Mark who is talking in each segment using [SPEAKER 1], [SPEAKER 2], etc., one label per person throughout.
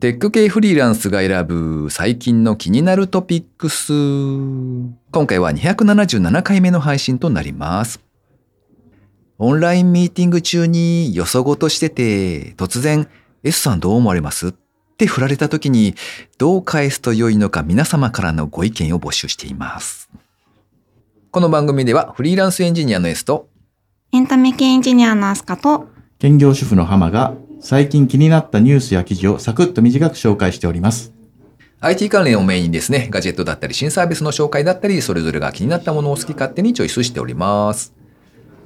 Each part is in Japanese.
[SPEAKER 1] テック系フリーランスが選ぶ最近の気になるトピックス。今回は277回目の配信となります。オンラインミーティング中によそごとしてて、突然、S さんどう思われます？って振られた時に、どう返すと良いのか皆様からのご意見を募集しています。この番組ではフリーランスエンジニアの S と、
[SPEAKER 2] エンタメ系エンジニアのアスカと、
[SPEAKER 3] 兼業主婦の浜が最近気になったニュースや記事をサクッと短く紹介しております。
[SPEAKER 1] IT 関連をメインにですね、ガジェットだったり新サービスの紹介だったり、それぞれが気になったものを好き勝手にチョイスしております。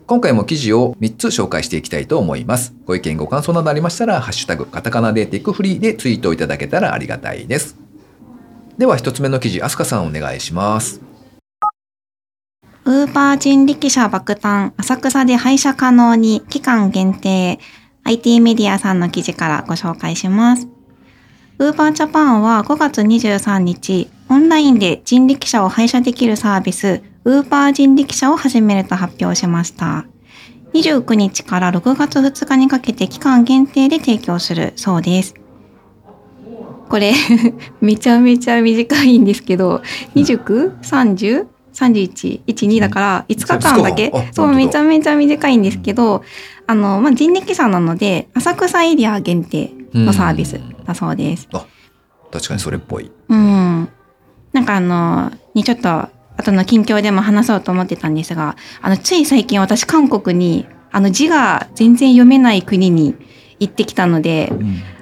[SPEAKER 1] 今回も記事を3つ紹介していきたいと思います。ご意見ご感想などありましたら、ハッシュタグ、カタカナでテックフリーでツイートいただけたらありがたいです。では1つ目の記事、アスカさんお願いします。
[SPEAKER 2] ウーバー人力車爆誕、浅草で配車可能に期間限定、IT メディアさんの記事からご紹介します。ウーバージャパンは5月23日、オンラインで人力車を配車できるサービス、ウーバー人力車を始めると発表しました。29日から6月2日にかけて期間限定で提供するそうです。これ、めちゃめちゃ短いんですけど、29、30、31、1、2だから5日間だけ？
[SPEAKER 1] そう
[SPEAKER 2] めちゃめちゃ短いんですけど、あの、まあ、人力車なので、浅草エリア限定のサービスだそうです。
[SPEAKER 1] 確かにそれっぽい。
[SPEAKER 2] うん。なんかあの、にちょっと、後の近況でも話そうと思ってたんですが、あの、つい最近私韓国に、あの字が全然読めない国に行ってきたので、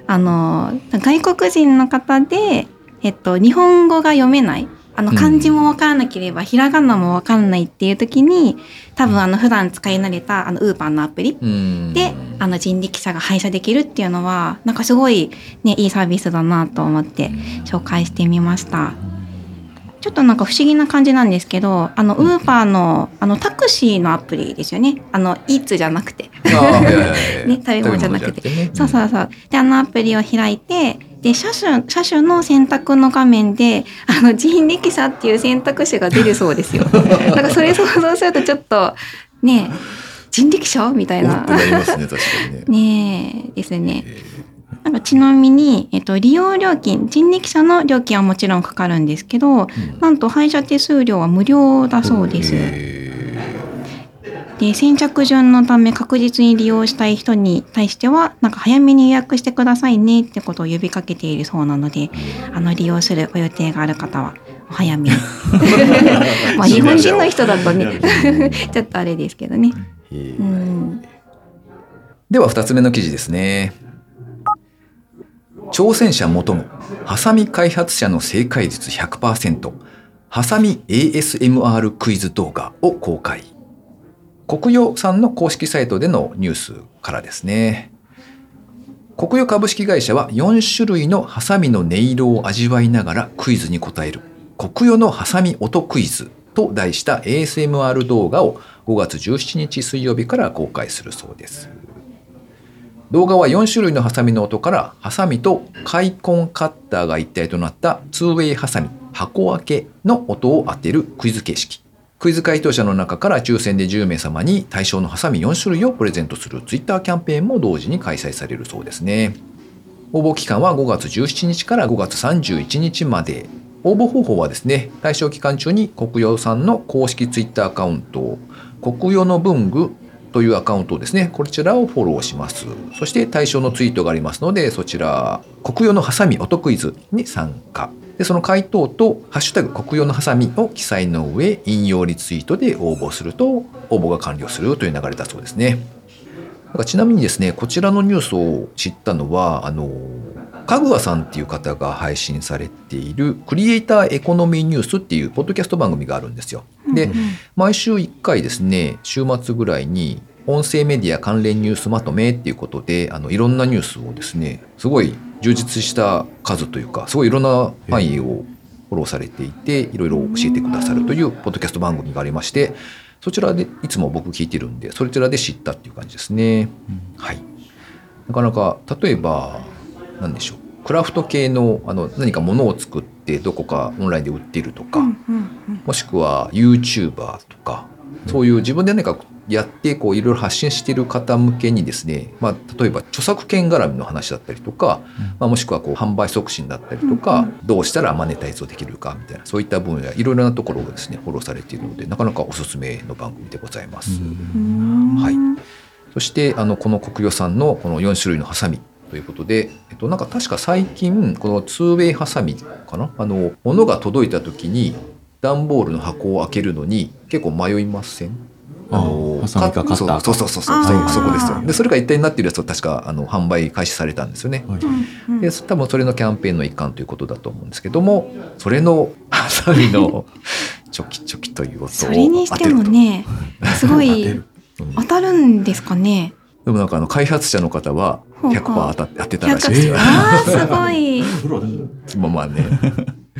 [SPEAKER 2] あの、外国人の方で、えっと、日本語が読めない。あの、
[SPEAKER 1] うん
[SPEAKER 2] 漢字もわからなければ、ひらがなもわからないっていう時に、多分あの、普段使い慣れた、あの、ウーパーのアプリ
[SPEAKER 1] うん
[SPEAKER 2] で、あの、人力車が配車できるっていうのは、なんかすごい、ね、いいサービスだなと思って紹介してみました。ちょっとなんか不思議な感じなんですけど、あの、ウーパーの、あの、タクシーのアプリですよね。あの、イーツじゃなくて。ね食べ物じゃなくてそうそうそう。で、あのアプリを開いて、で、車種、車種の選択の画面で、あの、人力車っていう選択肢が出るそうですよ。だからそれ想像するとちょっと、ねえ、人力車？みたいな
[SPEAKER 1] すね、確かにね。
[SPEAKER 2] ですね。なんかちなみに、えっと、利用料金、人力車の料金はもちろんかかるんですけど、なんと配車手数料は無料だそうです。で先着順のため確実に利用したい人に対してはなんか早めに予約してくださいねってことを呼びかけているそうなのであの利用するご予定がある方はお早めに。まあ日本人の人だとね ちょっとあれですけどね。うん。
[SPEAKER 1] では2つ目の記事ですね。挑戦者求む、ハサミ開発者の正解率100%、ハサミ ASMR クイズ動画を公開。国用さんの公式サイトでのニュースからですね。国用株式会社は4種類のハサミの音色を味わいながらクイズに答える国用のハサミ音クイズと題した ASMR 動画を5月17日水曜日から公開するそうです。動画は4種類のハサミの音からハサミとカイコンカッターが一体となった 2way ハサミ箱開けの音を当てるクイズ形式。クイズ回答者の中から抽選で10名様に対象のハサミ4種類をプレゼントするツイッターキャンペーンも同時に開催されるそうですね。応募期間は5月17日から5月31日まで。応募方法はですね、対象期間中に国用さんの公式ツイッターアカウント、国用の文具というアカウントをですね、こちらをフォローします。そして対象のツイートがありますので、そちら、国用のハサミ音クイズに参加。で、その回答と、ハッシュタグ国用のハサミを記載の上、引用リツイートで応募すると、応募が完了するという流れだそうですね。ちなみにですね、こちらのニュースを知ったのは、あの、かぐわさんっていう方が配信されているクリエイターエコノミーニュースっていうポッドキャスト番組があるんですよ。で、毎週1回ですね、週末ぐらいに音声メディア関連ニュースまとめっていうことで、あのいろんなニュースをですね、すごい充実した数というか、すごいいろんな範囲をフォローされていて、いろいろ教えてくださるというポッドキャスト番組がありまして、そちらでいつも僕聞いてるんで、そちらで知ったっていう感じですね。はい。なかなか、例えば、何でしょう。クラフト系のあの何か物を作ってどこかオンラインで売っているとか、もしくは YouTuber とか、そういう自分で何かやってこういろいろ発信している方向けにですね、まあ、例えば著作権絡みの話だったりとか、まあ、もしくはこう販売促進だったりとか、どうしたらマネタイズをできるかみたいなそういった分野いろいろなところをですねフォローされているのでなかなかおすすめの番組でございます。はい。そしてあのこの国予さんのこの4種類のハサミということで、えっと、なんか確か最近この 2way ハサミかな？あの物が届いた時に段ボールの箱を開けるのに結構迷いません？
[SPEAKER 3] あーハサミかか
[SPEAKER 1] そうそうそうそうそうそこですよ。でそれが一体になっているやつを確かあの販売開始されたんですよね。
[SPEAKER 3] はい。
[SPEAKER 2] うん
[SPEAKER 1] で多分それのキャンペーンの一環ということだと思うんですけどもそれの ハサミのチョキチョキという音を
[SPEAKER 2] それにしても
[SPEAKER 1] 当てる。
[SPEAKER 2] ねすご
[SPEAKER 3] 当て
[SPEAKER 2] い当たるんですかね。
[SPEAKER 1] でもなんかあの開発者の方は
[SPEAKER 2] ほうほう。
[SPEAKER 1] 100%当たって当てたらしいですよ。
[SPEAKER 2] あーすごい。
[SPEAKER 1] まあまあね。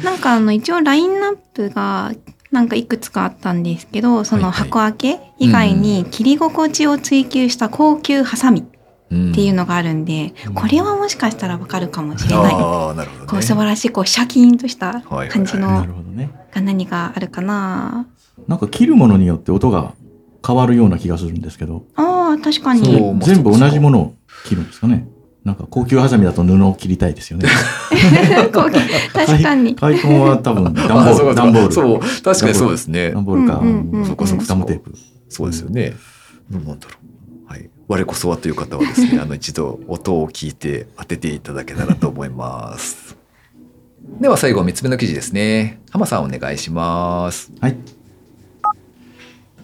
[SPEAKER 2] なんかあの一応ラインナップがなんかいくつかあったんですけどその箱開け以外に切り心地を追求した高級ハサミっ
[SPEAKER 1] って
[SPEAKER 2] いうのがあるんで、これはもしかしたらわかるかもしれない。
[SPEAKER 1] ああなるほど、ね。
[SPEAKER 2] こう素晴らしいこうシャキーンとした
[SPEAKER 1] はい
[SPEAKER 2] 感じ
[SPEAKER 3] な
[SPEAKER 2] の
[SPEAKER 3] るほどね。
[SPEAKER 2] が何があるかな。
[SPEAKER 3] なんか切るものによって音が変わるような気がするんですけど、
[SPEAKER 2] ああ確かに。
[SPEAKER 1] まあ
[SPEAKER 3] 全部同じものを切るんですかね。なんか高級ハサミだと布を切りたいですよね。
[SPEAKER 2] 確かに。
[SPEAKER 3] 開墾は多分段ボール、
[SPEAKER 1] あそうか
[SPEAKER 3] 段ボール。
[SPEAKER 1] そう確かにそうですね
[SPEAKER 3] 段。ボールか、そこそこガムテープ。
[SPEAKER 1] そうですよね。どうなんだろう。はい。我こそはという方はですね、あの一度音を聞いて当てていただけたらと思います。では最後三つ目の記事ですね。浜さんお願いします。
[SPEAKER 3] はい。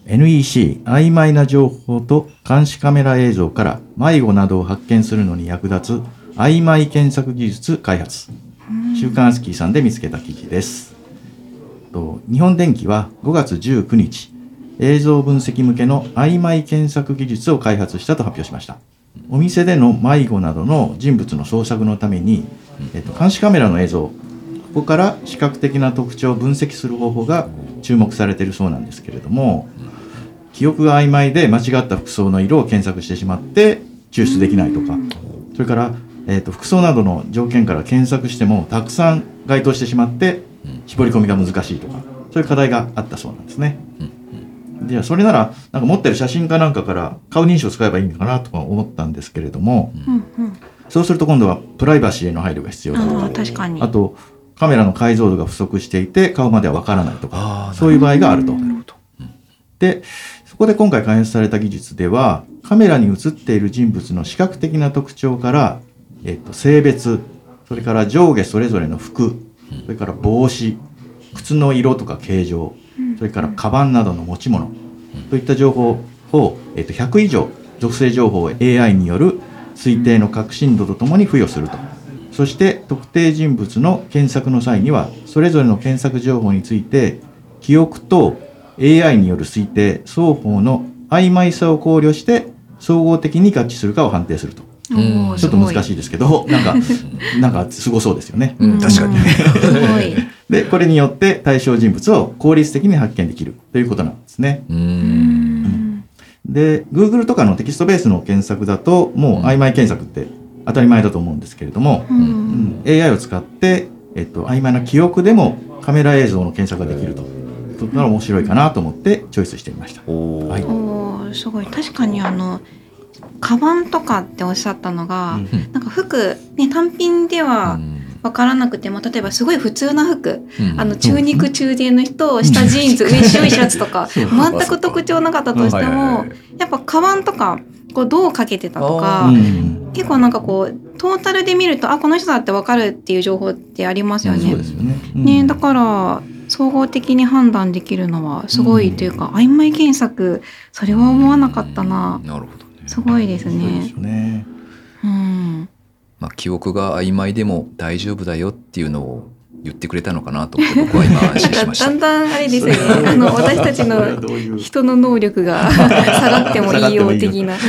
[SPEAKER 3] NEC、曖昧な情報と監視カメラ映像から迷子などを発見するのに役立つ曖昧検索技術開発。週刊アスキーさんで見つけた記事です。日本電機は5月19日、映像分析向けの曖昧検索技術を開発したと発表しました。お店での迷子などの人物の捜索のために、えっと、監視カメラの映像、ここから視覚的な特徴を分析する方法が注目されているそうなんですけれども、記憶が曖昧で間違った服装の色を検索してしまって抽出できないとか、それから、えー、と服装などの条件から検索してもたくさん該当してしまって絞り込みが難しいとかそういう課題があったそうなんですね。じゃあそれならなんか持ってる写真かなんかから顔認証を使えばいいのかなとか思ったんですけれども
[SPEAKER 2] うんうん。
[SPEAKER 3] そうすると今度はプライバシーへの配慮が必要だとか
[SPEAKER 2] 確かに。
[SPEAKER 3] あとカメラの解像度が不足していて顔まではわからないとかそういう場合があると。
[SPEAKER 1] なるほど。
[SPEAKER 3] で、そこで今回開発された技術では、カメラに映っている人物の視覚的な特徴から、えっと、性別、それから上下それぞれの服、それから帽子、靴の色とか形状、それからカバンなどの持ち物、といった情報を、えっと、100以上、属性情報を AI による推定の革新度とともに付与すると。そして特定人物の検索の際には、それぞれの検索情報について、記憶と AI による推定双方の曖昧さを考慮して総合的に合致するかを判定すると。ちょっと難し
[SPEAKER 2] い。
[SPEAKER 3] いですけど、なんか、なんかすごそうですよね。
[SPEAKER 1] うん、確かにね。
[SPEAKER 2] すごい。
[SPEAKER 3] で、これによって対象人物を効率的に発見できるということなんですね。で、Google とかのテキストベースの検索だと、もう曖昧検索って当たり前だと思うんですけれども、
[SPEAKER 2] う
[SPEAKER 3] うんん AI を使って、えっと、曖昧な記憶でもカメラ映像の検索ができると。というのが面白いかなと思ってチョイスしてみました。
[SPEAKER 1] おー。
[SPEAKER 3] はい。
[SPEAKER 2] おーすごい。確かにあのカバンとかっておっしゃったのが、
[SPEAKER 3] うん
[SPEAKER 2] なんか服ね単品では分からなくても例えばすごい普通な服、
[SPEAKER 1] うん。
[SPEAKER 2] あの中肉中背の人下ジーンズ上白いシャツとか 全く特徴なかったとしても
[SPEAKER 1] はい
[SPEAKER 2] やっぱカバンとかこうどうかけてたと
[SPEAKER 1] あ
[SPEAKER 2] か
[SPEAKER 3] うん。
[SPEAKER 2] 結構なんかこうトータルで見るとあこの人だって分かるっていう情報ってありますよね。
[SPEAKER 3] ね。うん。
[SPEAKER 2] ねだから総合的に判断できるのはすごいというか、曖昧検索それは思わなかったな、
[SPEAKER 1] なるほどね。
[SPEAKER 2] すごいです
[SPEAKER 3] そう
[SPEAKER 2] ね。うん、
[SPEAKER 1] まあ、記憶が曖昧でも大丈夫だよっていうのを言ってくれたのかなと僕は今安心しました。
[SPEAKER 2] だん。だんあれですよね。あの私たちの人の能力が下がってもいいよ的な。
[SPEAKER 3] そ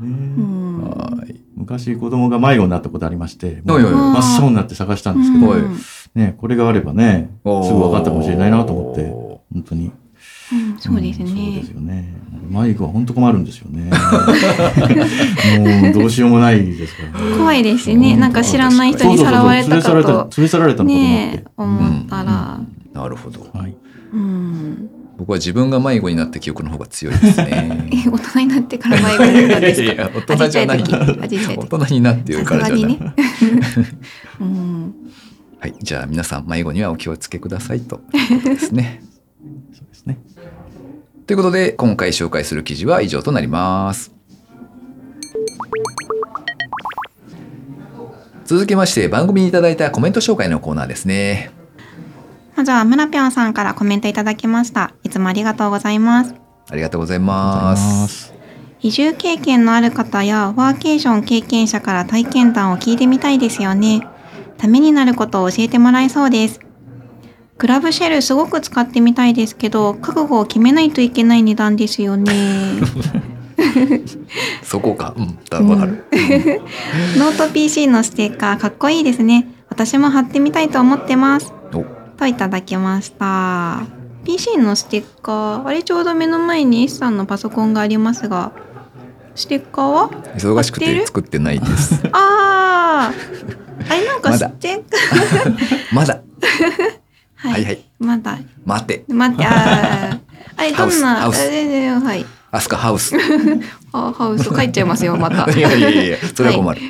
[SPEAKER 3] う
[SPEAKER 2] ん
[SPEAKER 1] はい
[SPEAKER 3] 昔子供が迷子になったことありまして、真っ青になって探したんですけど、ね、これがあればね、すぐ分かったかもしれないなと思って、
[SPEAKER 1] お
[SPEAKER 3] 本当に。
[SPEAKER 2] うんそうです
[SPEAKER 3] んそうで
[SPEAKER 2] ね
[SPEAKER 3] す。よね。迷子は本当困るんですよね。もうどうしようもないですからね。
[SPEAKER 2] 怖いですね。なんか知らない人にさらわれたかと
[SPEAKER 3] 連れ去られた連れ去られたのかと思って
[SPEAKER 2] ね。思ったら、
[SPEAKER 1] なるほど。
[SPEAKER 3] はい。
[SPEAKER 2] うん、
[SPEAKER 1] 僕は自分が迷子になった記憶の方が強いですね。
[SPEAKER 2] え大人になってから迷子になったんですか？
[SPEAKER 1] いやいや大人じゃない。大
[SPEAKER 2] 時
[SPEAKER 1] 人になってるからじゃない、
[SPEAKER 2] ね。うん。
[SPEAKER 1] はい、じゃあ皆さん迷子にはお気をつけくださいということですね。
[SPEAKER 3] そうですね。
[SPEAKER 1] ということで今回紹介する記事は以上となります。続きまして番組にいただいたコメント紹介のコーナーですね
[SPEAKER 2] まずは村ぴょんさんからコメントいただきましたいつもありがとうございます
[SPEAKER 1] ありがとうございま
[SPEAKER 3] ますす。
[SPEAKER 2] 移住経験のある方やワーケーション経験者から体験談を聞いてみたいですよね。ためになることを教えてもらえそうです。クラブシェルすごく使ってみたいですけど、覚悟を決めないといけない値段ですよね。
[SPEAKER 1] そこかうんだわかる、
[SPEAKER 2] ノート PC のステッカーかっこいいですね。私も貼ってみたいと思ってます。
[SPEAKER 1] お
[SPEAKER 2] といただきました。PC のステッカー、あれちょうど目の前に S さんのパソコンがありますが、ステッカーは
[SPEAKER 1] 忙しくて作ってないです。
[SPEAKER 2] ああ、あれなんかステッカー、
[SPEAKER 1] まだ。
[SPEAKER 2] は
[SPEAKER 1] はいはい。
[SPEAKER 2] まだ。
[SPEAKER 1] 待って。
[SPEAKER 2] 待って、あー。あれどんな、あれではい、
[SPEAKER 1] アスカハウス。い
[SPEAKER 2] ハハウス。書いちゃいますよまた。
[SPEAKER 1] やいやいやいやそれは困る、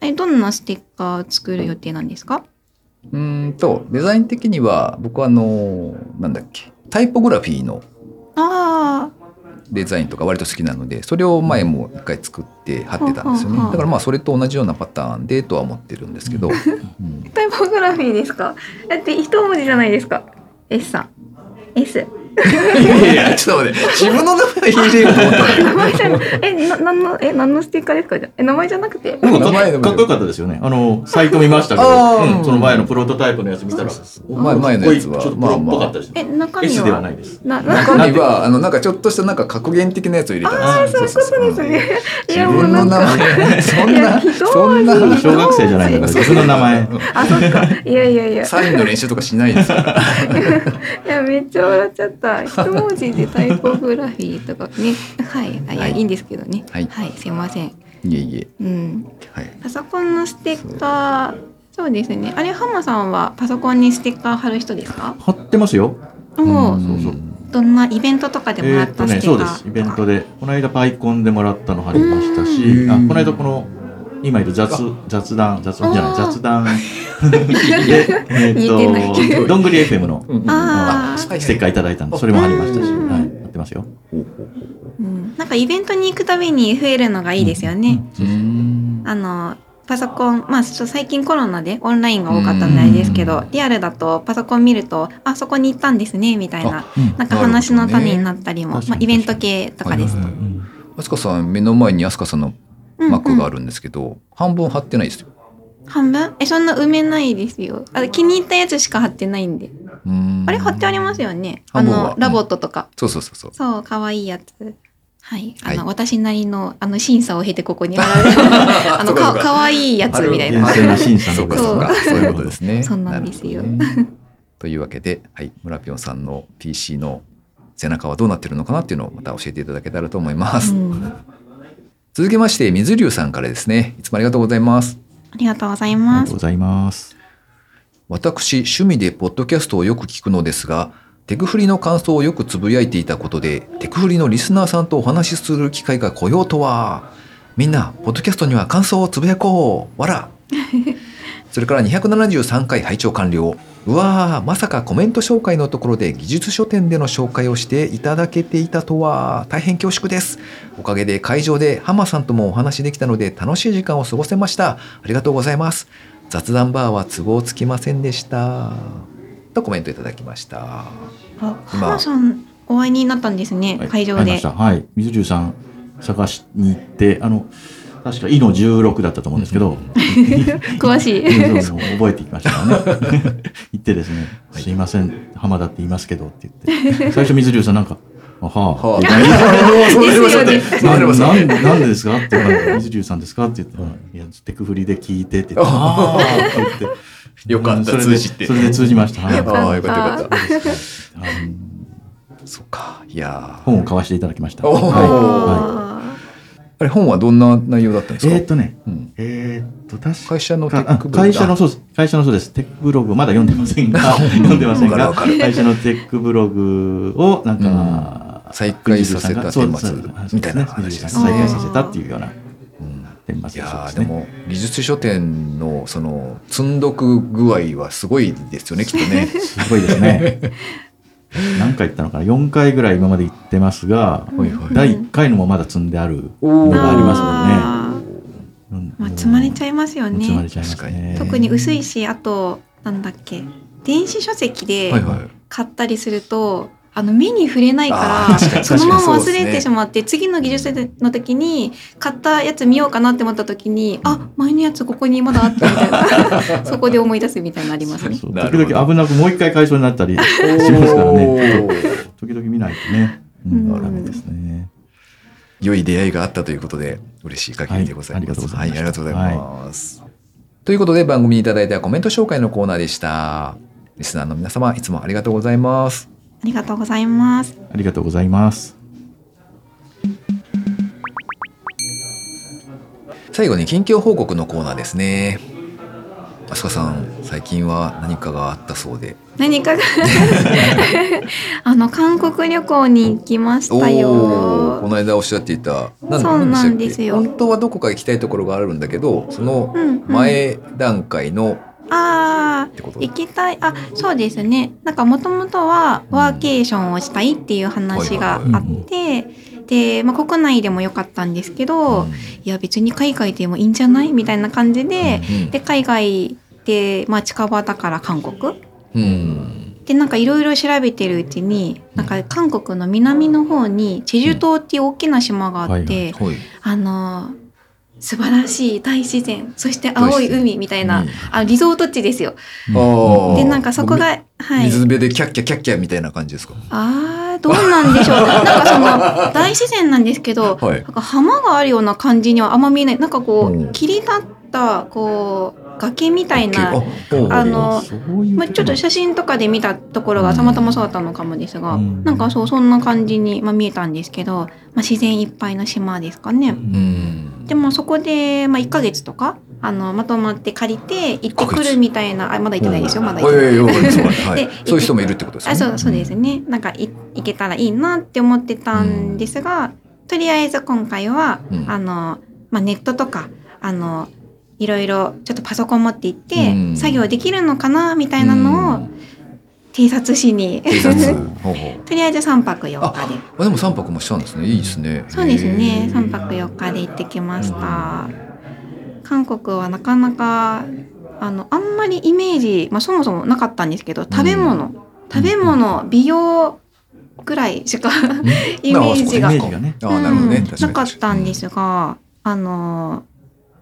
[SPEAKER 2] あれどんなステッカー作る予定なんですか？
[SPEAKER 1] うーんとデザイン的には僕はあのなんだっけタイポグラフィーの
[SPEAKER 2] あ
[SPEAKER 1] デザインとか割と好きなのでそれを前も一回作って貼ってたんですよねだからまあそれと同じようなパターンでとは思ってるんですけど、うん
[SPEAKER 2] あ、タイポグラフィーですか？だって一文字じゃないですか。S さん、S。
[SPEAKER 1] いやいやちょっと待って。自分の名前入れようと思った
[SPEAKER 2] 名前じゃなえななんのえ何のステッカーですかじゃあえ名前じゃなくて？
[SPEAKER 1] 名前
[SPEAKER 3] かっこよかったですよね。あの、サイト見ましたけ
[SPEAKER 1] あ
[SPEAKER 3] ど、
[SPEAKER 1] ー。
[SPEAKER 3] うん。その前のプロトタイプのやつ見たら、
[SPEAKER 1] 前前のやつは。
[SPEAKER 3] ちょっとプ
[SPEAKER 1] まあ
[SPEAKER 3] ロっぽか
[SPEAKER 1] まあ
[SPEAKER 3] ったです
[SPEAKER 2] え中身は？
[SPEAKER 3] ではないです。
[SPEAKER 2] なな
[SPEAKER 1] 中身は？あのなんかちょっとしたなんか格言的なやつを入れたんですよ。
[SPEAKER 2] そういうことですね。い
[SPEAKER 1] 自
[SPEAKER 2] やもう
[SPEAKER 1] 分の名
[SPEAKER 2] なんか。
[SPEAKER 1] 前そん
[SPEAKER 2] いや
[SPEAKER 1] な。そんな
[SPEAKER 3] 小学生じゃないか。ら、自分の名前。
[SPEAKER 2] あ、そっか。いやいやいや。
[SPEAKER 1] サインの練習とかしないですか？ら
[SPEAKER 2] いや、めっちゃ笑っちゃった。一文字でタイポグラフィーとかね。はい。あいや、
[SPEAKER 1] はい
[SPEAKER 2] いいんですけどね。
[SPEAKER 1] はい
[SPEAKER 2] すいません。
[SPEAKER 1] いえいえ
[SPEAKER 2] うん。
[SPEAKER 1] はい
[SPEAKER 2] パソコンのステッカー。そうですね。あれ、ハマさんはパソコンにステッカー貼る人ですか？
[SPEAKER 3] 貼ってますよ。
[SPEAKER 2] もう、
[SPEAKER 1] ん
[SPEAKER 3] そうそう
[SPEAKER 2] どんなイベントとかでもらったステッカー。
[SPEAKER 3] そうです。イベントで、この間パイコンでもらったの貼りましたし
[SPEAKER 1] う、ん
[SPEAKER 3] あ、この間この、今いる雑、雑談、雑談じゃない、雑談。で、えっと、どんぐり FM の
[SPEAKER 1] うんうん
[SPEAKER 3] ステッカーいただいたんで、それも貼りましたし、
[SPEAKER 2] うん。
[SPEAKER 3] はい、貼ってますよ。
[SPEAKER 2] うん。なんかイベントに行くたびに増えるのがいいですよね。あのパソコンまあ最近コロナでオンラインが多かったんであれですけどリアルだとパソコン見るとあそこに行ったんですねみたいな
[SPEAKER 1] あ
[SPEAKER 3] うん。
[SPEAKER 2] なんか話の種になったりも、まあ、イベント系とかですと、
[SPEAKER 1] はい
[SPEAKER 3] うん
[SPEAKER 1] あすかさん目の前にあすかさんの
[SPEAKER 2] うんうん。
[SPEAKER 1] マックがあるんですけど、半分貼ってないですよ。
[SPEAKER 2] 半分？えそんな埋めないですよ。あ気に入ったやつしか貼ってないんで。あれ貼ってありますよね。あのラボットとか、
[SPEAKER 1] そうそうそうそう。
[SPEAKER 2] そう可愛いやつ。はい。あの、
[SPEAKER 1] はい。
[SPEAKER 2] 私なりのあの審査を経てここに あのか可愛いやつみたいな。
[SPEAKER 3] 審査
[SPEAKER 1] そうか
[SPEAKER 2] そう。
[SPEAKER 1] そうか。そういうことですね。
[SPEAKER 2] そうなんですよ。
[SPEAKER 1] ね。というわけで、はい、村ぴょんさんの PC の背中はどうなってるのかなっていうのをまた教えていただけたらと思います、
[SPEAKER 2] うん
[SPEAKER 1] 続きまして水流さんからですね。いつもありがとうございます。
[SPEAKER 2] ありがとうござい
[SPEAKER 3] あり
[SPEAKER 2] ます
[SPEAKER 3] がとうございます。
[SPEAKER 1] 私趣味でポッドキャストをよく聞くのですがテクフリの感想をよくつぶやいていたことでテクフリのリスナーさんとお話しする機会が来ようとは。みんなポッドキャストには感想をつぶやこう。わら。それから273回拝聴完了うわーまさかコメント紹介のところで技術書店での紹介をしていただけていたとは。大変恐縮です。おかげで会場でハマさんともお話できたので楽しい時間を過ごせました。ありがとうございます。雑談バーは都合つきませんでした。とコメントいただきました。
[SPEAKER 2] あ、
[SPEAKER 1] 今。
[SPEAKER 2] 浜さんお会いになったんですね、
[SPEAKER 3] はい。
[SPEAKER 2] 会場で。
[SPEAKER 3] わかりまし。た。はい。水流さん探しに行って、あの、確か、イの16だったと思うんですけど、
[SPEAKER 2] 詳しい。
[SPEAKER 3] うんそうそう覚えていきましたからね。行ってですね、すいません、浜田って言いますけどって言って、最初水流さんなんか、あはあ、
[SPEAKER 1] はあ。
[SPEAKER 2] ね。
[SPEAKER 3] なんなんなんでですかって言ったら、水流さんですかって言ったら、いや、テクフリで聞いてって。言って、ああって言って、
[SPEAKER 1] よかった。通じて。
[SPEAKER 3] それで通じました。はい。
[SPEAKER 2] よかった
[SPEAKER 1] ああよかった。よかった。そっかいやー。
[SPEAKER 3] 本を買わせていただきました。はい。は
[SPEAKER 2] あ
[SPEAKER 1] あれ本はどんな内容だったんですか、
[SPEAKER 3] い、えーっとね、
[SPEAKER 1] うん。
[SPEAKER 3] えーっと確か
[SPEAKER 1] 会社のテッ
[SPEAKER 3] あ
[SPEAKER 1] クブログ
[SPEAKER 3] 会社のそうです。会社のそうです。テックブログまだ読んでませんが 読んでませんが会社のテックブログをなんか、
[SPEAKER 1] 再開させた顛末みたいな話ですね。
[SPEAKER 3] 再開させたっていうような顛
[SPEAKER 1] い
[SPEAKER 3] 末
[SPEAKER 1] や
[SPEAKER 3] で
[SPEAKER 1] も技術書店のその積んどく具合はすごいですよねきっとね。
[SPEAKER 3] すごいですね 何回行ったのかな？4回ぐらい今まで行ってますが、第1回のもまだ積んであるのがありますもんね。
[SPEAKER 2] まあ積まれちゃいますよ
[SPEAKER 3] 積ま
[SPEAKER 2] ね
[SPEAKER 3] れちゃいます
[SPEAKER 1] 確か
[SPEAKER 3] ね
[SPEAKER 2] 特に薄いしあとなんだっけ電子書籍で
[SPEAKER 1] はいはい。
[SPEAKER 2] 買ったりすると、あの目に触れない
[SPEAKER 1] あ
[SPEAKER 2] か
[SPEAKER 1] ら に。
[SPEAKER 2] そのまま忘れてしまって、次の技術の時に買ったやつ見ようかなって思った時にあ前のやつここにまだあったみたいな。そこで思い出すみたいなのありますね。
[SPEAKER 3] そう
[SPEAKER 1] なるほど。
[SPEAKER 3] 時々危なくもう一回買いそうになったり しますからね。時々見ないとね、うんですね。
[SPEAKER 1] 良い出会いがあったということで嬉しい限りでございます。
[SPEAKER 3] はいありがとうございました
[SPEAKER 1] はいありがとうございます。ということで番組にいただいたコメント紹介のコーナーでした。リスナーの皆様いつもありがとうございます。
[SPEAKER 2] ありがとうございます。
[SPEAKER 3] ありがとうございます
[SPEAKER 1] 最後に近況報告のコーナーですね。あすかさん最近は何かがあったそうで。
[SPEAKER 2] 何かが？あの韓国旅行に行きました
[SPEAKER 1] おおーこ
[SPEAKER 2] よ。
[SPEAKER 1] の間おっしゃっていた
[SPEAKER 2] そうなんですよ
[SPEAKER 1] 本当はどこか行きたいところがあるんだけどその
[SPEAKER 2] うんうん
[SPEAKER 1] 前段階の
[SPEAKER 2] ああ
[SPEAKER 1] ってこと、
[SPEAKER 2] 行きたい。あそうですね。なんかもともとはワーケーションをしたいっていう話があって、で、まあ、国内でもよかったんですけど、いや別に海外でもいいんじゃない？みたいな感じで、
[SPEAKER 1] うん
[SPEAKER 2] で海外で、まあ、近場だから韓国？
[SPEAKER 1] うん。
[SPEAKER 2] でなんかいろいろ調べてるうちになんか韓国の南の方にチェジュ島っていう大きな島があって、あの素晴らしい大自然そして青い海みたいな、
[SPEAKER 1] うん。
[SPEAKER 2] あリゾート地ですよ。でなんかそこがはい。
[SPEAKER 1] 水辺でキャッキャキャッキャみたいな感じですか？
[SPEAKER 2] あーどうなんでしょう。なんかその大自然なんですけど、
[SPEAKER 1] はい。
[SPEAKER 2] なんか浜があるような感じにはあんま見えない。なんかこう、
[SPEAKER 1] うん。
[SPEAKER 2] 切り立ったこう崖みたいな、
[SPEAKER 1] あ
[SPEAKER 2] あの
[SPEAKER 3] そういう
[SPEAKER 2] まあ、ちょっと写真とかで見たところがたまたまそうだったのかもですが、
[SPEAKER 3] うん。
[SPEAKER 2] なんかそうそんな感じに、まあ、見えたんですけど、まあ、自然いっぱいの島ですかね。
[SPEAKER 1] うん
[SPEAKER 2] でもそこで、まあ、1ヶ月とかあのまとまって借りて行ってくるみたいなあまだ行ってないですよまだ行ってない。
[SPEAKER 1] はい。
[SPEAKER 2] で
[SPEAKER 1] そういう人もいるってことですね。
[SPEAKER 2] あそうそうですね。なんかい行けたらいいなって思ってたんですが、とりあえず今回は、
[SPEAKER 1] うん。
[SPEAKER 2] あのまあ、ネットとかあのいろいろちょっとパソコン持って行って、
[SPEAKER 1] うん。
[SPEAKER 2] 作業できるのかなみたいなのを偵察しに、
[SPEAKER 1] 偵察。ほうほう。
[SPEAKER 2] とりあえず3泊4日で。
[SPEAKER 1] あでも三泊もしたんですね。いいですね。
[SPEAKER 2] そうですね。
[SPEAKER 1] へー。
[SPEAKER 2] 3泊4日で行ってきました。韓国はなかなかあのあんまりイメージ、まあ、そもそもなかったんですけど食べ物、食べ物美容ぐらいしか イメージが。
[SPEAKER 1] なか
[SPEAKER 2] ったんですが、あの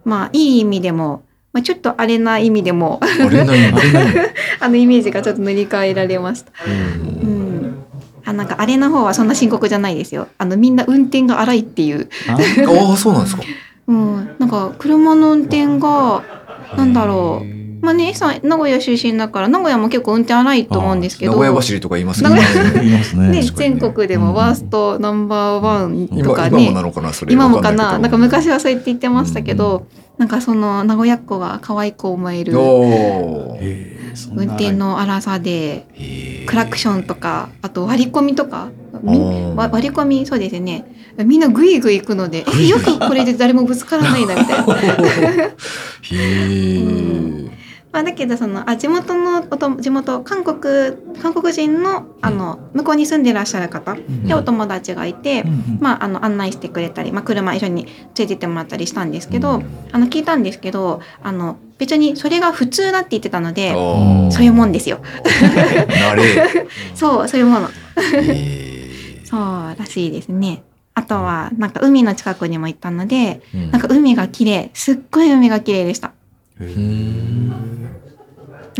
[SPEAKER 2] まあいい意味でも、まあ、ちょっとあれな意味でも
[SPEAKER 1] あ
[SPEAKER 2] のイメージがちょっと塗り替えられました。
[SPEAKER 3] うん
[SPEAKER 2] うん、あなんかあれの方はそんな深刻じゃないですよ。あのみんな運転が荒いっていう、
[SPEAKER 3] あ
[SPEAKER 1] ああそうなんですか。
[SPEAKER 2] うん、なんか車の運転がなんだろう。まあね、さ名古屋出身だから名古屋も結構運転荒いと思うんですけど。
[SPEAKER 1] 名古屋走りとか言いますね。
[SPEAKER 3] ね。
[SPEAKER 2] 全国でもワーストナンバーワンと
[SPEAKER 1] 今
[SPEAKER 2] かね。
[SPEAKER 1] 今もなのかなそれ。
[SPEAKER 2] 今もかな。なんか昔はそう言って言ってましたけど、なんかその名古屋っ子が可愛く思える運転の荒さでクラクションとかあと割り込みとか割り込みそうですね。みんなグイグイ行くのでえよくこれで誰もぶつからないなみたいな。
[SPEAKER 1] へえ。
[SPEAKER 2] まあ、だけどそのあ地元のおと地元韓国韓国人のあの向こうに住んでらっしゃる方でお友達がいて、まあ、あの案内してくれたり、まあ、車一緒に連れてってもらったりしたんですけど、あの聞いたんですけどあの別にそれが普通だって言ってたので
[SPEAKER 1] あ
[SPEAKER 2] そういうもんですよ。そうそういうもの。
[SPEAKER 1] へ
[SPEAKER 2] そうらしいですね。あとはなんか海の近くにも行ったので
[SPEAKER 1] ー
[SPEAKER 2] なんか海が綺麗すっごい海が綺麗でした。な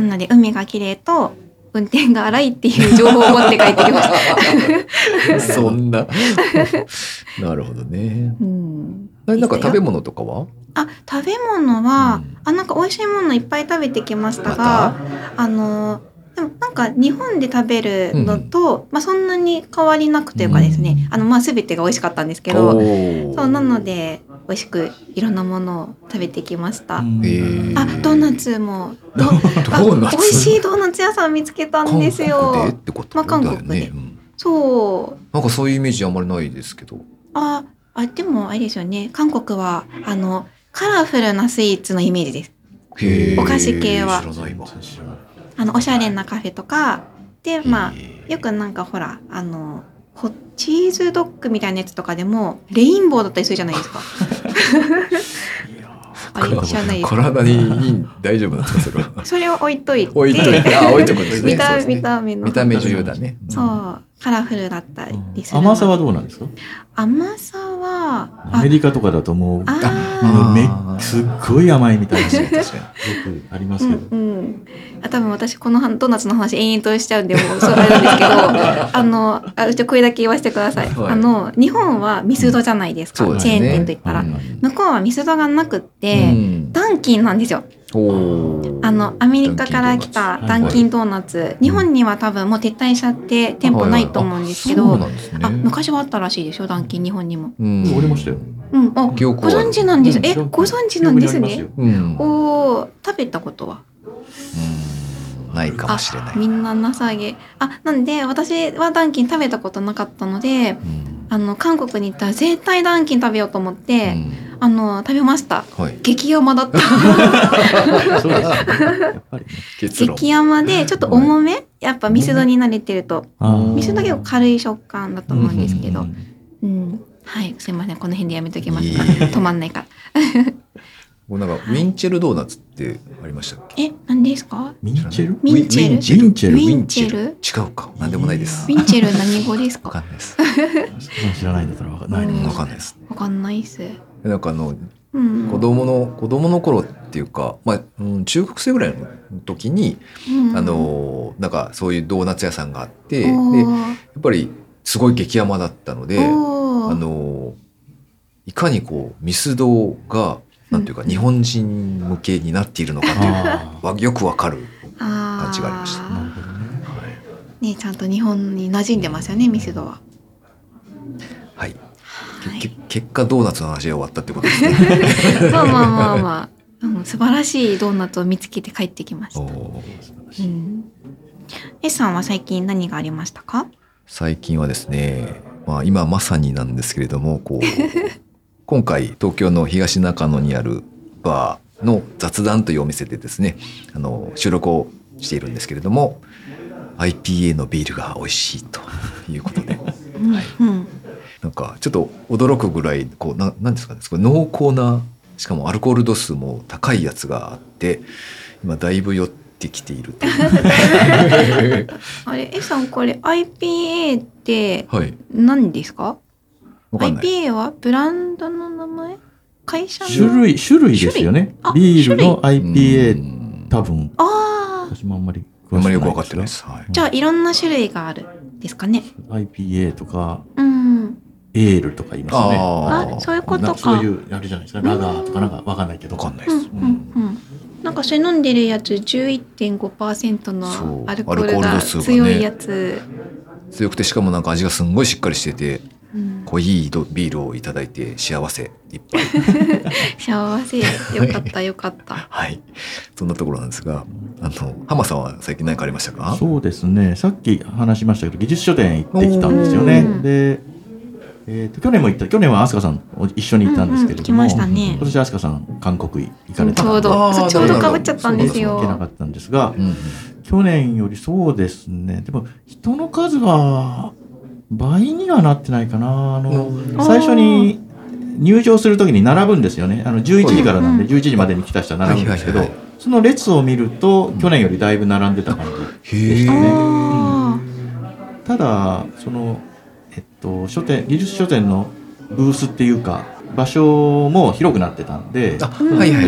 [SPEAKER 2] ので海が綺麗と運転が荒いっていう情報を持って帰ってきました。
[SPEAKER 1] そんな。なるほどね。
[SPEAKER 2] うん。
[SPEAKER 1] なんか食べ物とかは？
[SPEAKER 2] あ食べ物は、
[SPEAKER 1] うん。
[SPEAKER 2] あなんか美味しいものいっぱい食べてきました
[SPEAKER 1] ま
[SPEAKER 2] が、あのでもなんか日本で食べるのと、まあそんなに変わりなくというかですね、あのまあ全てが美味しかったんですけど、そうなので美味しくいろんなものを食べてきました。あ、ドーナツもド
[SPEAKER 1] ドーナツ？
[SPEAKER 2] あ美味しいドーナツ屋さん見つけたんです
[SPEAKER 1] 韓
[SPEAKER 2] よ。
[SPEAKER 1] 国でってこと
[SPEAKER 2] まあ韓国で
[SPEAKER 1] だよね、うん
[SPEAKER 2] そう。
[SPEAKER 1] なんかそういうイメージあんまりないですけど。
[SPEAKER 2] あ、あでもあれですよね。韓国はあのカラフルなスイーツのイメージです。お菓子系はあのおしゃれなカフェとかでまあよくなんかほらあのホチーズドッグみたいなやつとかでもレインボーだったりするじゃないですか。
[SPEAKER 1] 体にいい大丈夫なんですかそれは。
[SPEAKER 2] それを置いといて。
[SPEAKER 1] 置いといて、あ置いとく
[SPEAKER 2] 見た目
[SPEAKER 1] 重要だね。
[SPEAKER 2] そうカラフルだったりする。
[SPEAKER 3] 甘さはどうなんですか？
[SPEAKER 2] 甘さは
[SPEAKER 3] アメリカとかだともう
[SPEAKER 2] あ
[SPEAKER 3] めすっごい甘いみたいなよ
[SPEAKER 1] 確かに確か
[SPEAKER 3] く ありま
[SPEAKER 2] う
[SPEAKER 3] すけど、
[SPEAKER 2] んうん、あ多分私このドーナツの話延々としちゃうんでもうそうあれなんですけど あのあうちこれだけ言わせてください、
[SPEAKER 1] はい。
[SPEAKER 2] あの日本はミスドじゃないですか、
[SPEAKER 1] そうですね。
[SPEAKER 2] チェーン店と言ったら、
[SPEAKER 3] うん。
[SPEAKER 2] 向こうはミスドがなくっ
[SPEAKER 1] に。
[SPEAKER 2] て、
[SPEAKER 1] うん。
[SPEAKER 2] ダンキンなんですよあのアメリカから来たダンキンドーナツ、日本には多分もう撤退しちゃって店舗ないと思うんですけど。あ昔はあったらしいですよダンキン日本にも。
[SPEAKER 1] うん。
[SPEAKER 3] 俺もしたよ。
[SPEAKER 2] うん、あご存知なんです、え
[SPEAKER 3] うん
[SPEAKER 2] ご存知なんですね？おー食べたことは？
[SPEAKER 1] うん。ないかもしれない。
[SPEAKER 2] みんななさげあなんで私はダンキン食べたことなかったので
[SPEAKER 1] うん
[SPEAKER 2] あの韓国に行ったら絶対ダンキン食べようと思って、
[SPEAKER 1] うん。
[SPEAKER 2] あの食べました。
[SPEAKER 1] はい。
[SPEAKER 2] 激甘だった。激甘でちょっと重めやっぱミスドに慣れてると。ミスドだけど軽い食感だと思うんですけど、
[SPEAKER 3] うん
[SPEAKER 2] うんはい。すいません。この辺でやめときます。止まんないから
[SPEAKER 1] もうなんかウィンチェルドーナツってありましたっけ？
[SPEAKER 2] え何ですか？
[SPEAKER 3] ミンチェル？
[SPEAKER 2] ミンチェル？
[SPEAKER 1] ウィンチェル？
[SPEAKER 3] ウィンチェル？
[SPEAKER 2] ウィンチェル？
[SPEAKER 1] 違うか。なんでもないです。
[SPEAKER 2] ウ。ィンチェル何語ですか？
[SPEAKER 1] わかんないです。
[SPEAKER 3] 知らないんだったらわかんない。
[SPEAKER 2] うん。
[SPEAKER 3] ね
[SPEAKER 1] わかんないです。
[SPEAKER 2] わかんないっす。
[SPEAKER 1] なんかあの
[SPEAKER 2] うん。
[SPEAKER 1] 子供の子供の頃っていうか、まあ、うん中学生ぐらいの時に、
[SPEAKER 2] うん。
[SPEAKER 1] あのなんかそういうドーナツ屋さんがあって、でやっぱりすごい激甘だったので、あのいかにこうミスドがなんていうか日本人向けになっているのかっていうの
[SPEAKER 3] あ
[SPEAKER 1] がよくわかる。感じがありました
[SPEAKER 3] あなるほどね
[SPEAKER 2] ねちゃんと日本に馴染んでますよねミスドは。
[SPEAKER 1] はい。
[SPEAKER 2] はい
[SPEAKER 1] け結果ドーナツの話が終わったってことですね。
[SPEAKER 2] まあまあまあまあ、うん、素晴らしいドーナツを見つけて帰ってきました。うん。S さんは最近何がありましたか？
[SPEAKER 1] 最近はですね、まあ、今まさになんですけれどもこう 今回東京の東中野にあるバーの雑談というお店でですねあの収録をしているんですけれども IPA のビールが美味しいと いうことで。
[SPEAKER 2] うん、
[SPEAKER 1] はい。
[SPEAKER 2] うん。
[SPEAKER 1] なんかちょっと驚くぐらいこうななんですかねすごい濃厚なしかもアルコール度数も高いやつがあって今だいぶ酔ってきているという。
[SPEAKER 2] あれ S さんこれ IPA って
[SPEAKER 1] はい。
[SPEAKER 2] 何ですか？
[SPEAKER 1] わかんない
[SPEAKER 2] IPA はブランドの名前？会社の？
[SPEAKER 3] 種類種類ですよねビールの
[SPEAKER 1] う
[SPEAKER 3] IPA
[SPEAKER 1] ん
[SPEAKER 3] 多分
[SPEAKER 2] ああ。
[SPEAKER 3] 私もあんまり
[SPEAKER 1] あんまりよく分か
[SPEAKER 3] 詳してくない
[SPEAKER 1] です。はい
[SPEAKER 2] じゃあいろんな種類があるんですかね。
[SPEAKER 3] IPA とか
[SPEAKER 2] うん。
[SPEAKER 3] エールとか言いますよね
[SPEAKER 1] あー
[SPEAKER 2] あそういうことか
[SPEAKER 3] そういうあれじゃないですかラガーとかなんかわかんないけど
[SPEAKER 1] わかんないです。
[SPEAKER 2] うんうんうん。なんかそれ飲んでるやつ11.5%
[SPEAKER 1] そう
[SPEAKER 2] のアルコー
[SPEAKER 1] アルコール
[SPEAKER 2] ルが強いやつ。
[SPEAKER 1] 強くてしかもなんか味がすんごいしっかりしてて
[SPEAKER 2] うん
[SPEAKER 1] 濃いビールをいただいて幸せいっぱい。
[SPEAKER 2] 幸せ。よかったよかった。
[SPEAKER 1] はい。そんなところなんですがあの浜さんは最近何かありましたか？
[SPEAKER 3] そうですね。さっき話しましたけど技術書店行ってきたんですよね。で、えーと去年も行った去年は飛鳥さんを一緒に行ったんですけれども、
[SPEAKER 2] うん。うん来ましたね。
[SPEAKER 3] 今年飛鳥さん韓国行かれた
[SPEAKER 2] ちょうどちょうどかぶっちゃったんですよ。
[SPEAKER 3] 行けなかったんですが、
[SPEAKER 1] うん
[SPEAKER 3] 去年よりそうですね。でも人の数は倍にはなってないかな。あの、
[SPEAKER 1] うん。
[SPEAKER 3] 最初に入場する時に並ぶんですよね。あの11時からなんで
[SPEAKER 2] うん。
[SPEAKER 3] 11時までに来た人は並ぶんですけど、その列を見ると去年よりだいぶ並んでた感じ
[SPEAKER 1] へえ
[SPEAKER 3] したね。
[SPEAKER 2] あ
[SPEAKER 3] ただそのえっと書店技術書店のブースっていうか場所も広くなってたんで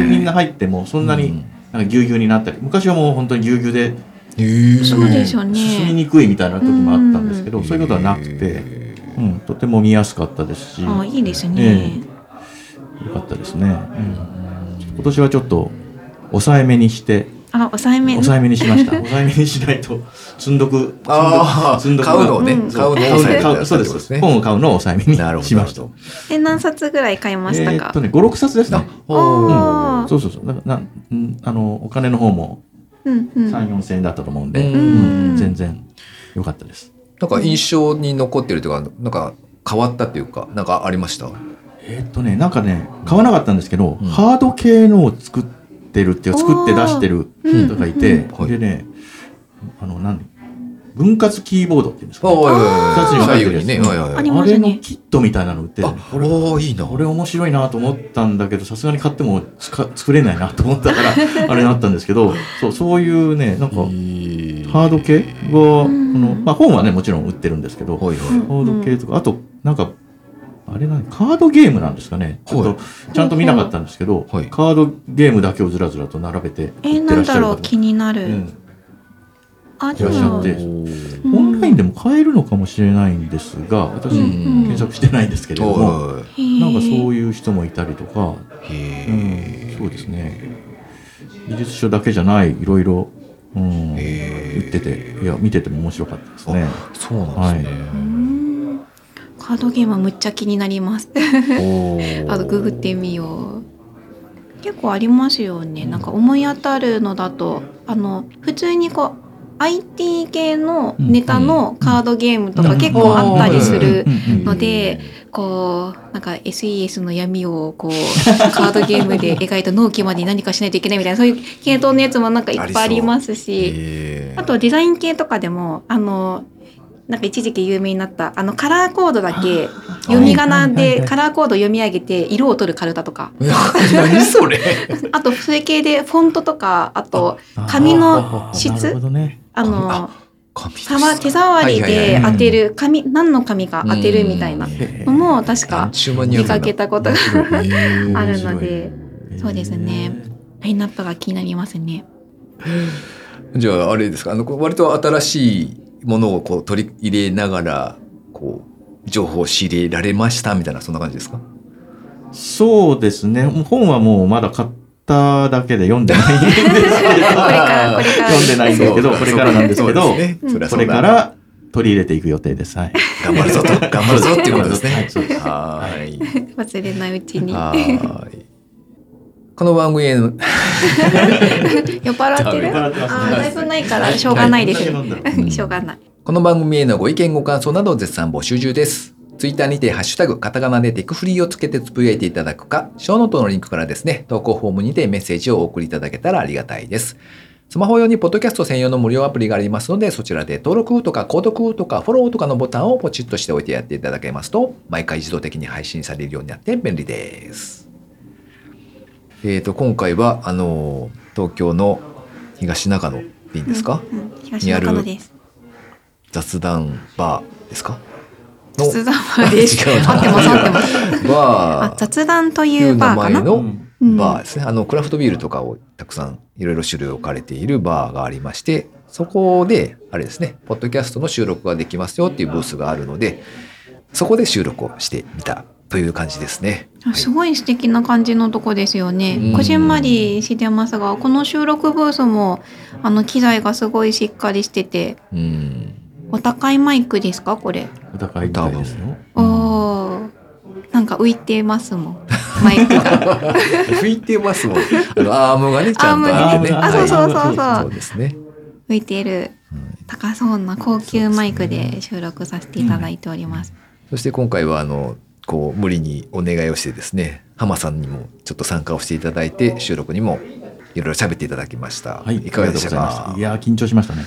[SPEAKER 3] みんな入ってもそんなになんかぎゅうぎゅうになったり昔はもう本当にぎゅうぎゅうで
[SPEAKER 2] そうですよね。
[SPEAKER 3] 進みにくいみたいな時もあったんですけど、
[SPEAKER 2] うん。
[SPEAKER 3] そういうことはなくて、
[SPEAKER 1] へ
[SPEAKER 3] うん、とても見やすかったですし、
[SPEAKER 2] あいいです
[SPEAKER 3] え
[SPEAKER 2] ね。
[SPEAKER 3] よかったですね、うん。今年はちょっと抑えめにして
[SPEAKER 2] あら抑えめ
[SPEAKER 3] 抑えめにしました。抑えめにしないと積んどく
[SPEAKER 1] あー。
[SPEAKER 3] 積んどく
[SPEAKER 1] 買うのをね
[SPEAKER 2] うん。
[SPEAKER 1] 買うのを抑えて
[SPEAKER 3] 買うそうですそうです。本を買うのを抑えめにしました。
[SPEAKER 2] え何冊ぐらい買いましたか？
[SPEAKER 3] えーっと、ね5、6冊ですね。そうそうそう。だからなうんあのお金の方も
[SPEAKER 2] うんうん。
[SPEAKER 3] 3、4千円だったと思うんで、
[SPEAKER 1] うん。
[SPEAKER 3] うん全然良かったです。
[SPEAKER 1] なんか印象に残ってるというかなんか変わったっていうかなんかありました？
[SPEAKER 3] えーっとね、なんかね、買わなかったんですけど、
[SPEAKER 1] うん。
[SPEAKER 3] ハード系のを作ってるっていう、作って出してる人がいて、
[SPEAKER 1] うん。うん
[SPEAKER 3] でね、あの、何分割キーボードっていうんですか、
[SPEAKER 1] あはいはい
[SPEAKER 3] 二つに分かれてるやつ。
[SPEAKER 2] あ
[SPEAKER 3] れのキットみたいなの売ってる
[SPEAKER 1] あ
[SPEAKER 3] の。これ
[SPEAKER 1] おーいいな。
[SPEAKER 3] これ面白いなと思ったんだけどさすがに買ってもつか作れないなと思ったから あれになったんですけどそうそういうねなんかハード系が、
[SPEAKER 2] ん。
[SPEAKER 3] あのまあ、本はねもちろん売ってるんですけど、
[SPEAKER 1] はいはい。
[SPEAKER 3] ハード系とかあとなんかあれなんカードゲームなんですかね。ちょっ
[SPEAKER 1] はい
[SPEAKER 3] とちゃんと見なかったんですけど、
[SPEAKER 1] はい。
[SPEAKER 3] カードゲームだけをずらずらと並べて
[SPEAKER 2] えー、
[SPEAKER 3] 売って
[SPEAKER 2] なんだろう
[SPEAKER 3] らっしゃる方
[SPEAKER 2] 気になる、
[SPEAKER 3] うんらっしゃ
[SPEAKER 2] も
[SPEAKER 3] って。
[SPEAKER 2] うん。
[SPEAKER 3] オンラインでも買えるのかもしれないんですが私、
[SPEAKER 1] うん
[SPEAKER 3] 検索してないんですけれども、
[SPEAKER 1] は
[SPEAKER 3] なんかそう
[SPEAKER 2] う
[SPEAKER 3] いう人もいたりとか、うん、そうですね。美術書だけじゃないいろいろ、うん、売
[SPEAKER 1] え
[SPEAKER 3] ってていや見てても面白かったですね。
[SPEAKER 1] そうなんですね、
[SPEAKER 2] ん。カードゲームはむっちゃ気になります。あとググってみよう。結構ありますよね。なんか思い当たるのだとあの普通にこう IT 系のネタのカードゲームとか結構あったりするのでこうなん。か SES の闇をこうカードゲームで描いた納期までに何かしないといけないみたいなそういう系統のやつもなん。かいっぱいありますしあとデザイン系とかでもあのなん。か一時期有名になったあのカラーコードだけ読み仮名でカラーコードを読み上げて色を取るカルタとか
[SPEAKER 1] 何それ
[SPEAKER 2] あとそれ系でフォントとかあと
[SPEAKER 3] あ
[SPEAKER 2] 紙の質あの
[SPEAKER 1] 紙です
[SPEAKER 2] さわ手触りで当てる紙何の紙か当てるみたいなのも確か見かけたことがあるのでそうですね。ラインナップが気になりますね。
[SPEAKER 1] じゃああれですか？あのこう割と新しいものをこう取り入れながらこう情報を仕入れられましたみたいなそんな感じですか？
[SPEAKER 3] そうですね。本はもうまだ買っただけで読んでないんですけど
[SPEAKER 2] これからこれから
[SPEAKER 3] 読んでないんですけどこれからなんですけど
[SPEAKER 1] ね
[SPEAKER 3] これから取り入れていく予定です。はい。
[SPEAKER 1] 頑張るぞと。頑張るぞっていうことですね。
[SPEAKER 3] はい。
[SPEAKER 2] 忘れないうちに。
[SPEAKER 1] はーい。この番組への
[SPEAKER 2] 酔っ払ってる？あーだいぶないからしょうがないです、しょうがない。
[SPEAKER 1] この番組へのご意見ご感想など絶賛募集中です。ツイッターにてハッシュタグカタカナでテクフリーをつけてつぶやいていただくか、ショーノートのリンクからですね、投稿フォームにてメッセージをお送りいただけたらありがたいです。スマホ用にポッドキャスト専用の無料アプリがありますので、そちらで登録とか購読とかフォローとかのボタンをポチッとしておいてやっていただけますと、毎回自動的に配信されるようになって便利です。えーと、今回は、あの、東京の東中野でいいんですか、
[SPEAKER 2] うんうん東中野です
[SPEAKER 1] 雑談バーですか？
[SPEAKER 2] 雑談バーです合ってます合ってます。
[SPEAKER 1] バー。
[SPEAKER 2] あ雑談とい
[SPEAKER 1] いう
[SPEAKER 2] バーかな？
[SPEAKER 1] バーですね。あのクラフトビールとかをたくさんいろいろ種類置かれているバーがありまして、そこであれですね、ポッドキャストの収録ができますよっていうブースがあるので、そこで収録をしてみたという感じですね。
[SPEAKER 2] あすごい素敵な感じのとこですよね、
[SPEAKER 1] うん。
[SPEAKER 2] こじんまりしてますがこの収録ブースもあの機材がすごいしっかりしてて。
[SPEAKER 1] うん。
[SPEAKER 2] お高いマイクですか？これ。
[SPEAKER 3] お高いみたいですよ。
[SPEAKER 2] おー。なんか浮いてますもん。マイクが。
[SPEAKER 1] 拭いてますもん。あのアームがね、ちゃんとあってね。
[SPEAKER 2] あそうそうそうそう。
[SPEAKER 1] そうですね。
[SPEAKER 2] 浮いてる。高そうな高級マイクで収録させていただいております。
[SPEAKER 1] そして今回はあのこう無理にお願いをしてですね浜さんにもちょっと参加をしていただいて収録にもいろいろ喋っていただきました、
[SPEAKER 3] はい、
[SPEAKER 1] いかがでしたか？
[SPEAKER 3] いやー緊張しましたね。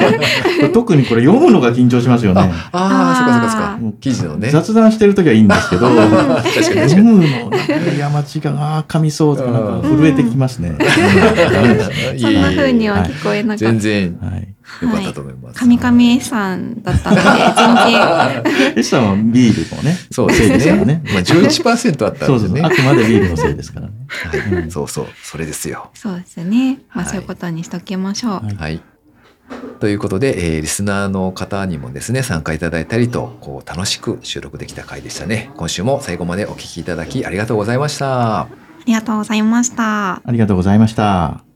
[SPEAKER 3] 特にこれ読むのが緊張しますよね。
[SPEAKER 1] ああーそっかそっかそっか
[SPEAKER 3] もう
[SPEAKER 1] 記事のね
[SPEAKER 3] 雑談してる時はいいんですけど、読むの、なんか山地が、ああ、噛みそうとか、なんか震えてきますね。
[SPEAKER 2] そんな風には
[SPEAKER 3] はい
[SPEAKER 2] 聞こえなかった。
[SPEAKER 1] 全然
[SPEAKER 3] はい。
[SPEAKER 1] 良かったと思います、
[SPEAKER 2] カミカミ S さんだったので全然
[SPEAKER 3] エスさんはビールのね、
[SPEAKER 1] そうです
[SPEAKER 3] せいですからね。
[SPEAKER 1] まあ11%あった
[SPEAKER 3] そうそうそう。
[SPEAKER 1] んでね
[SPEAKER 3] あくまでビールのせいですからね。
[SPEAKER 1] はいそうそうそれですよ
[SPEAKER 2] そうですね。まあ
[SPEAKER 1] はい
[SPEAKER 2] そういうことにしときましょう。
[SPEAKER 3] はい
[SPEAKER 1] はいということで、えーリスナーの方にもですね参加いただいたりとこう楽しく収録できた回でしたね今週も最後までお聞きいただきありがとうございました
[SPEAKER 2] ありがとうございました。
[SPEAKER 3] ありがとうございました。